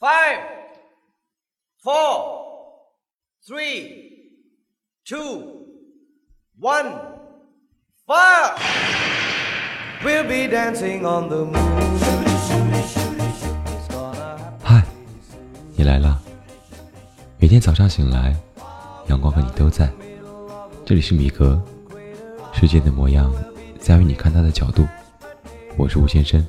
Five, four, three, two, one, fire! We'll be dancing on the moon. happen. 嗨，你来了。每天早上醒来，阳光和你都在。这里是米格，世界的模样在于你看它的角度。我是吴先生。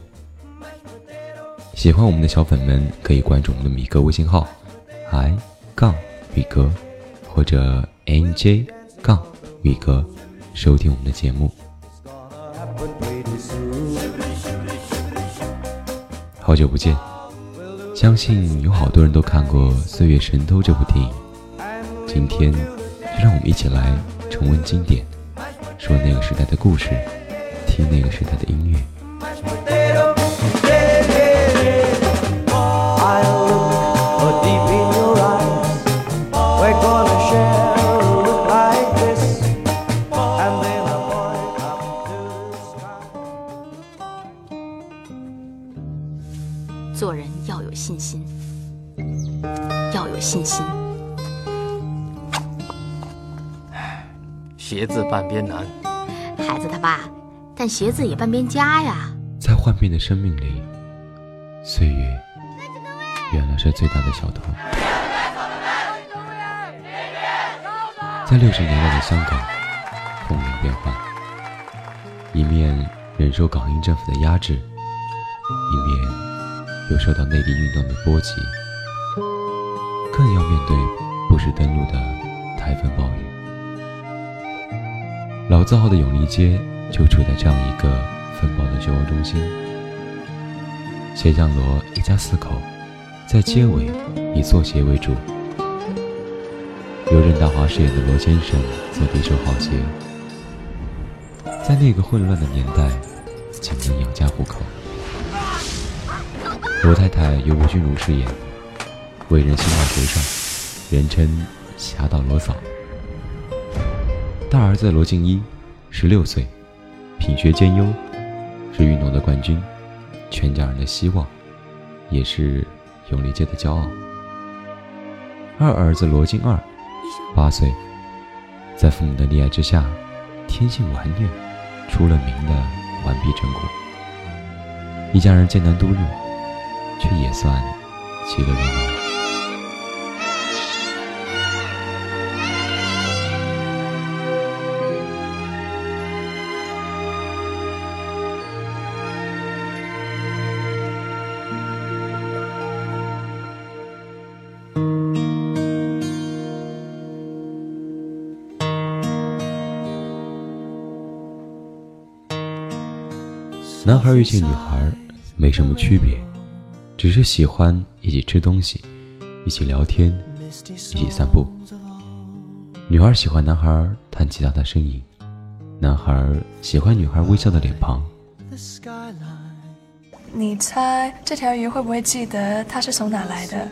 喜欢我们的小粉们可以关注我们的米格微信号，i 杠米格或者 nj 杠米格，收听我们的节目。好久不见，相信有好多人都看过《岁月神偷》这部电影。今天，就让我们一起来重温经典，说那个时代的故事，听那个时代的音乐。做人要有信心，要有信心。鞋子半边难，孩子他爸，但鞋子也半边家呀。在幻变的生命里，岁月原来是最大的小偷。在六十年代的香港，风云变幻，一面忍受港英政府的压制，一面又受到内地运动的波及，更要面对不时登陆的台风暴雨。老字号的永利街就处在这样一个风暴的漩涡中心。鞋匠罗一家四口，在街尾以做鞋为主，由任达华饰演的罗先生做第一手好鞋。在那个混乱的年代，仅能养家糊口。罗太太由吴君如饰演，为人心怀绝帅，人称“侠盗罗嫂”。大儿子罗静一，十六岁，品学兼优，是运动的冠军，全家人的希望，也是永利街的骄傲。二儿子罗静二，八岁，在父母的溺爱之下，天性顽劣，出了名的顽皮成苦。一家人艰难度日，却也算其乐融融。男孩遇见女孩没什么区别，只是喜欢一起吃东西，一起聊天，一起散步。女孩喜欢男孩弹吉他的声音，男孩喜欢女孩微笑的脸庞。你猜这条鱼会不会记得它是从哪来的？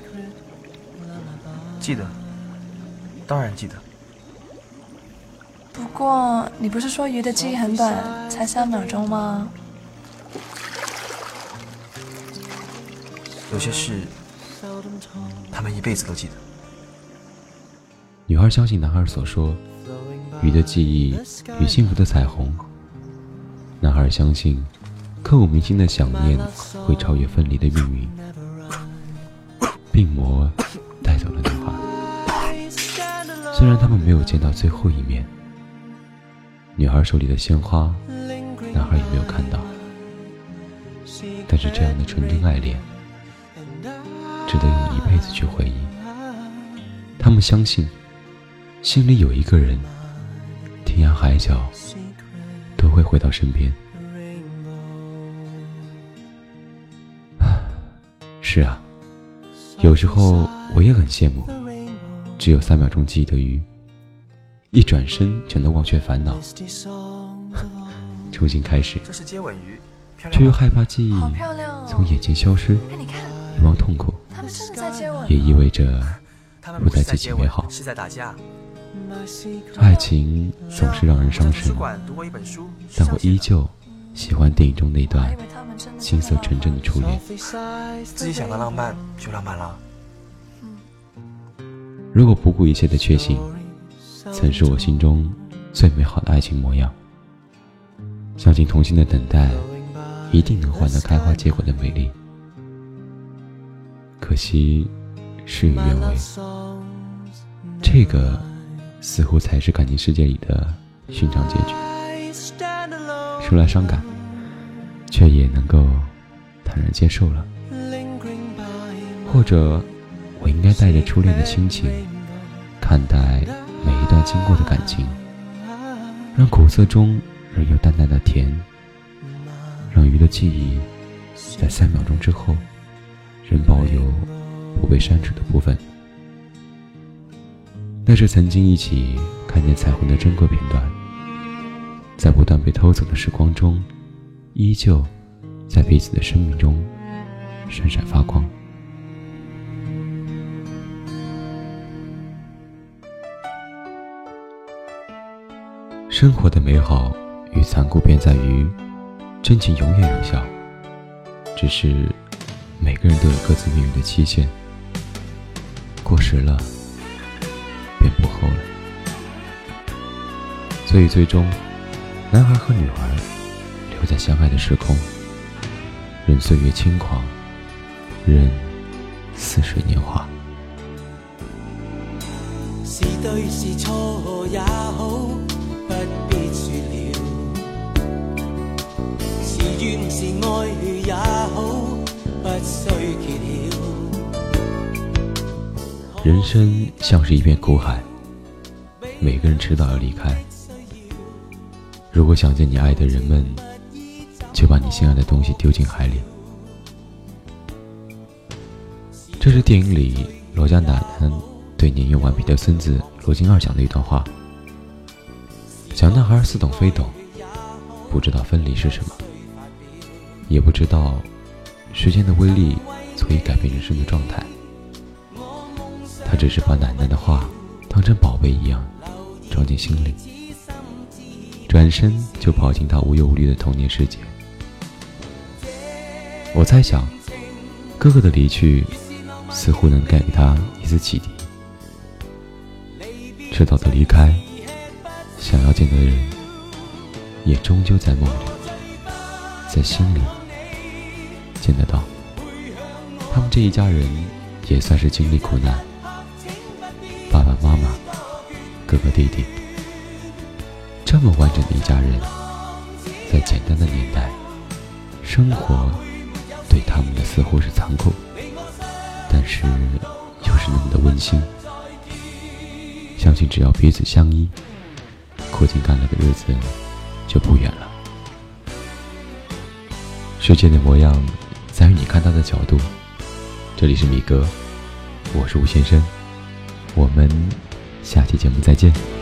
记得，当然记得。不过你不是说鱼的记忆很短，才三秒钟吗？有些事，他们一辈子都记得。女孩相信男孩所说，鱼的记忆与幸福的彩虹。男孩相信，刻骨铭心的想念会超越分离的命运。病魔带走了女孩，虽然他们没有见到最后一面。女孩手里的鲜花，男孩也没有看到。但是这样的纯真爱恋，值得用一辈子去回忆。他们相信，心里有一个人，天涯海角都会回到身边。是啊，有时候我也很羡慕，只有三秒钟记忆的鱼，一转身就能忘却烦恼，重新开始，这是接吻鱼，漂却又？害怕记忆好漂亮哦！从眼前消失，哎，你看，遗忘痛苦。也意味着不再他们不是在接吻记起美好。爱情总是让人伤神但我依旧喜欢电影中那段以为他们心色纯真的初恋。自己想的浪漫就浪漫了。如果不顾一切的确信，曾是我心中最美好的爱情模样。相信童心的等待，一定能换得开花结果的美丽。可惜，事与愿违。这个，似乎才是感情世界里的寻常结局。说来伤感，却也能够坦然接受了。或者，我应该带着初恋的心情，看待每一段经过的感情，让苦涩中仍有淡淡的甜，让鱼的记忆在三秒钟之后，被删除的部分。那是曾经一起看见彩虹的珍贵片段，在不断被偷走的时光中，依旧在彼此的生命中闪闪发光。生活的美好与残酷便在于，真情永远有效，只是每个人都有各自命运的期限，过时了便不候了。所以最终，男孩和女孩留在相爱的时空，任岁月轻狂，任似水年华。是对是错也好。不必说了，是怨是爱也好，不需揭晓。人生像是一片苦海，每个人迟早要离开。如果想见你爱的人们，就把你心爱的东西丢进海里。这是电影里罗家奶奶对年幼顽皮的孙子罗金二讲的一段话。小男孩似懂非懂，不知道分离是什么，也不知道时间的威力足以改变人生的状态。他只是把奶奶的话当成宝贝一样装进心里，转身就跑进他无忧无虑的童年世界。我猜想，哥哥的离去似乎能带给他一丝启迪，迟早的离开。想要见的人，也终究在梦里，在心里见得到。他们这一家人也算是经历苦难，爸爸妈妈、哥哥弟弟，这么完整的一家人，在简单的年代，生活对他们的似乎是残酷，但是又是那么的温馨。相信只要彼此相依。苦尽甘来的日子就不远了。世界的模样在于你看到的角度。这里是米哥，我是吴先生，我们下期节目再见。